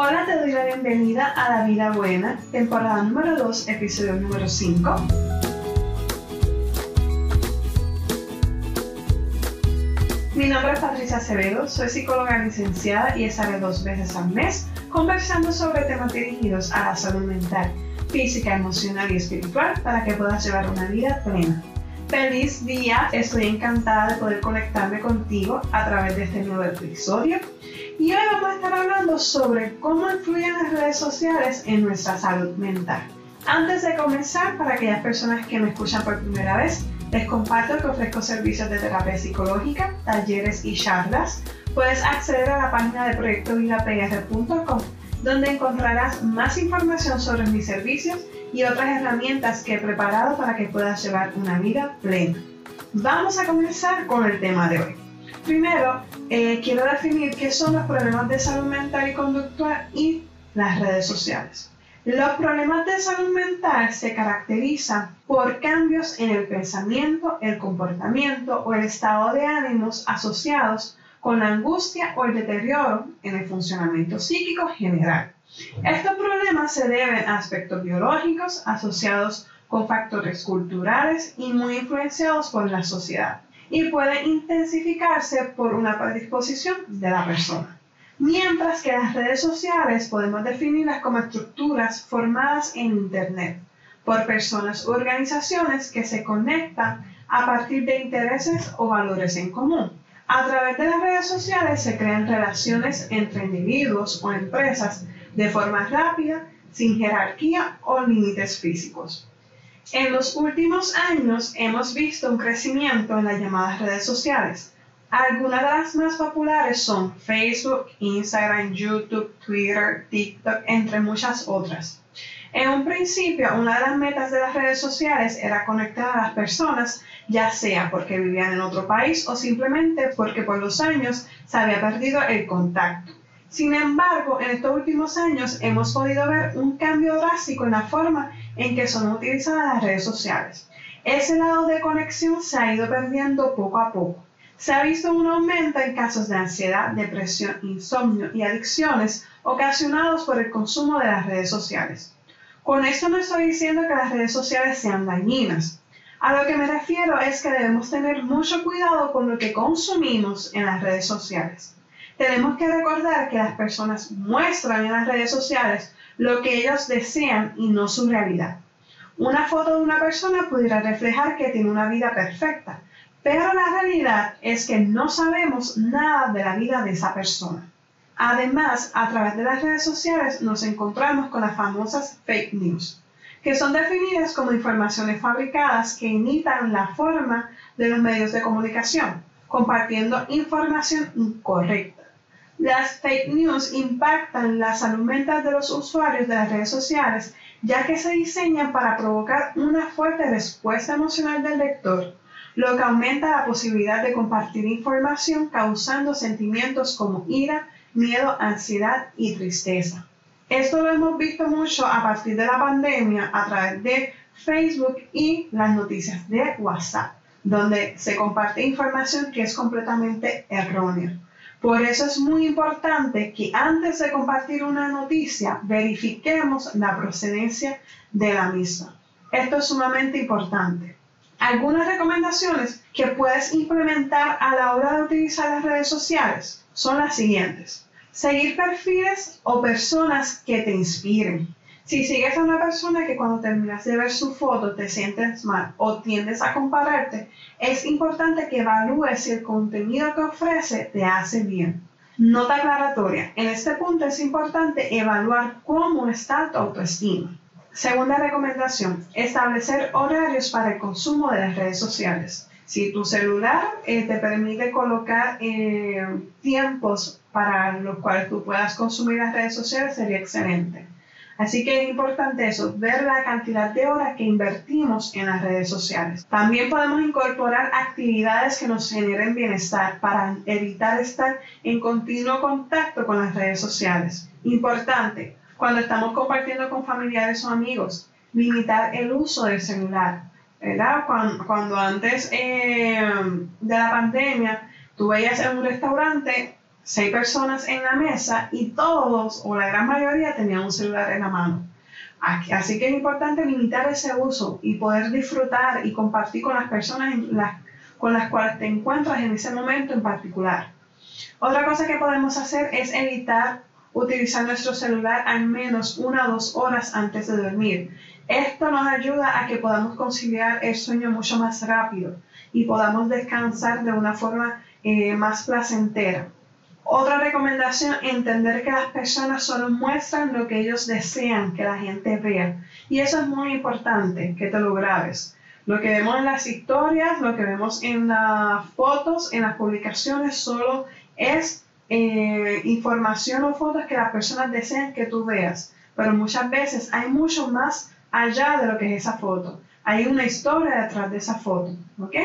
Hola, te doy la bienvenida a La Vida Buena, temporada número 2, episodio número 5. Mi nombre es Patricia Acevedo, soy psicóloga licenciada y estaré dos veces al mes conversando sobre temas dirigidos a la salud mental, física, emocional y espiritual para que puedas llevar una vida plena. Feliz día, estoy encantada de poder conectarme contigo a través de este nuevo episodio y hoy vamos a estar hablando sobre cómo influyen las redes sociales en nuestra salud mental. Antes de comenzar, para aquellas personas que me escuchan por primera vez, les comparto que ofrezco servicios de terapia psicológica, talleres y charlas. Puedes acceder a la página de proyectovidapr.com donde encontrarás más información sobre mis servicios y otras herramientas que he preparado para que puedas llevar una vida plena. Vamos a comenzar con el tema de hoy. Primero, eh, quiero definir qué son los problemas de salud mental y conductual y las redes sociales. Los problemas de salud mental se caracterizan por cambios en el pensamiento, el comportamiento o el estado de ánimos asociados con la angustia o el deterioro en el funcionamiento psíquico general. Estos problemas se deben a aspectos biológicos asociados con factores culturales y muy influenciados por la sociedad y puede intensificarse por una predisposición de la persona. Mientras que las redes sociales podemos definirlas como estructuras formadas en Internet por personas u organizaciones que se conectan a partir de intereses o valores en común. A través de las redes sociales se crean relaciones entre individuos o empresas de forma rápida, sin jerarquía o límites físicos. En los últimos años hemos visto un crecimiento en las llamadas redes sociales. Algunas de las más populares son Facebook, Instagram, YouTube, Twitter, TikTok, entre muchas otras. En un principio, una de las metas de las redes sociales era conectar a las personas, ya sea porque vivían en otro país o simplemente porque por los años se había perdido el contacto. Sin embargo, en estos últimos años hemos podido ver un cambio drástico en la forma en que son utilizadas las redes sociales. Ese lado de conexión se ha ido perdiendo poco a poco. Se ha visto un aumento en casos de ansiedad, depresión, insomnio y adicciones ocasionados por el consumo de las redes sociales. Con esto no estoy diciendo que las redes sociales sean dañinas. A lo que me refiero es que debemos tener mucho cuidado con lo que consumimos en las redes sociales. Tenemos que recordar que las personas muestran en las redes sociales lo que ellos desean y no su realidad. Una foto de una persona pudiera reflejar que tiene una vida perfecta, pero la realidad es que no sabemos nada de la vida de esa persona. Además, a través de las redes sociales nos encontramos con las famosas fake news, que son definidas como informaciones fabricadas que imitan la forma de los medios de comunicación, compartiendo información incorrecta. Las fake news impactan la salud mental de los usuarios de las redes sociales, ya que se diseñan para provocar una fuerte respuesta emocional del lector, lo que aumenta la posibilidad de compartir información causando sentimientos como ira, miedo, ansiedad y tristeza. Esto lo hemos visto mucho a partir de la pandemia a través de Facebook y las noticias de WhatsApp, donde se comparte información que es completamente errónea. Por eso es muy importante que antes de compartir una noticia verifiquemos la procedencia de la misma. Esto es sumamente importante. Algunas recomendaciones que puedes implementar a la hora de utilizar las redes sociales son las siguientes. Seguir perfiles o personas que te inspiren. Si sigues a una persona que cuando terminas de ver su foto te sientes mal o tiendes a compararte, es importante que evalúes si el contenido que ofrece te hace bien. Nota aclaratoria. En este punto es importante evaluar cómo está tu autoestima. Segunda recomendación, establecer horarios para el consumo de las redes sociales. Si tu celular eh, te permite colocar eh, tiempos para los cuales tú puedas consumir las redes sociales, sería excelente. Así que es importante eso, ver la cantidad de horas que invertimos en las redes sociales. También podemos incorporar actividades que nos generen bienestar para evitar estar en continuo contacto con las redes sociales. Importante, cuando estamos compartiendo con familiares o amigos, limitar el uso del celular. ¿verdad? Cuando, antes eh, de la pandemia tú veías en un restaurante seis personas en la mesa y todos o la gran mayoría tenían un celular en la mano. Así que es importante limitar ese uso y poder disfrutar y compartir con las personas con las cuales te encuentras en ese momento en particular. Otra cosa que podemos hacer es evitar utilizar nuestro celular al menos una o dos horas antes de dormir. Esto nos ayuda a que podamos conciliar el sueño mucho más rápido y podamos descansar de una forma eh, más placentera. Otra recomendación, entender que las personas solo muestran lo que ellos desean que la gente vea. Y eso es muy importante, que te lo grabes. Lo que vemos en las historias, lo que vemos en las fotos, en las publicaciones, solo es eh, información o fotos que las personas desean que tú veas. Pero muchas veces hay mucho más allá de lo que es esa foto. Hay una historia detrás de esa foto. ¿Ok?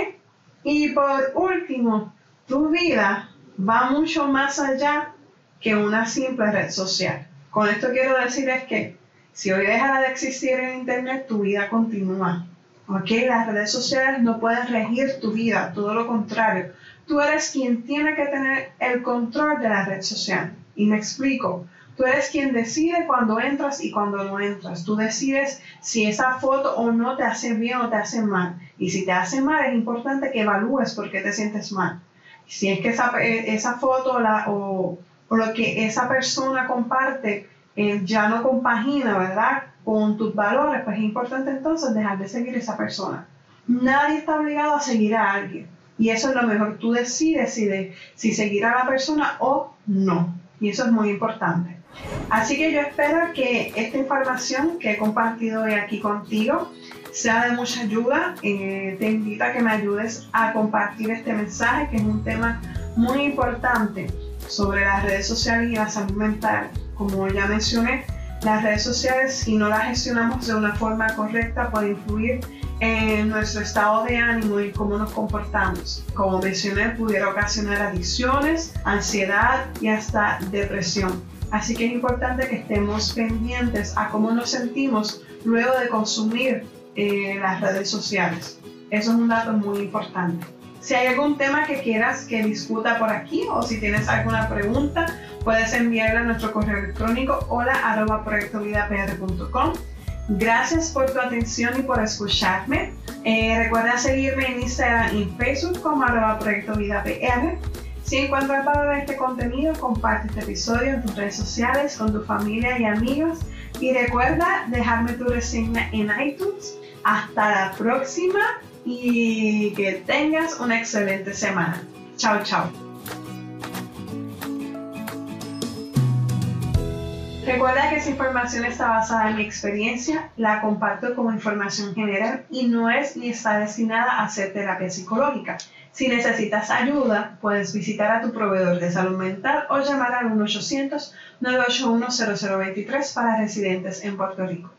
Y por último, tu vida va mucho más allá que una simple red social. Con esto quiero decir es que si hoy dejara de existir en Internet, tu vida continúa. ¿Ok? Las redes sociales no pueden regir tu vida, todo lo contrario. Tú eres quien tiene que tener el control de la red social. Y me explico. Tú eres quien decide cuando entras y cuando no entras. Tú decides si esa foto o no te hace bien o te hace mal. Y si te hace mal, es importante que evalúes por qué te sientes mal. Si es que esa, eh, esa foto la, o, lo que esa persona comparte eh, ya no compagina, ¿verdad? Con tus valores, pues es importante entonces dejar de seguir a esa persona. Nadie está obligado a seguir a alguien. Y eso es lo mejor. Tú decides si, de, si seguir a la persona o no. Y eso es muy importante. Así que yo espero que esta información que he compartido hoy aquí contigo sea de mucha ayuda. Eh, te invito a que me ayudes a compartir este mensaje, que es un tema muy importante sobre las redes sociales y la salud mental. Como ya mencioné, las redes sociales, si no las gestionamos de una forma correcta, pueden influir en nuestro estado de ánimo y cómo nos comportamos. Como mencioné, pudiera ocasionar adicciones, ansiedad y hasta depresión. Así que es importante que estemos pendientes a cómo nos sentimos luego de consumir eh, las redes sociales. Eso es un dato muy importante. Si hay algún tema que quieras que discuta por aquí o si tienes alguna pregunta, puedes enviarla a nuestro correo electrónico hola arroba Gracias por tu atención y por escucharme. Eh, recuerda seguirme en Instagram y Facebook como arroba Proyecto Vida PR. Si encuentras valor de este contenido, comparte este episodio en tus redes sociales con tu familia y amigos. Y recuerda dejarme tu reseña en iTunes. Hasta la próxima y que tengas una excelente semana. Chao, chao. Recuerda que esa información está basada en mi experiencia, la comparto como información general y no es ni está destinada a hacer terapia psicológica. Si necesitas ayuda, puedes visitar a tu proveedor de salud mental o llamar al 1-800-981-0023 para residentes en Puerto Rico.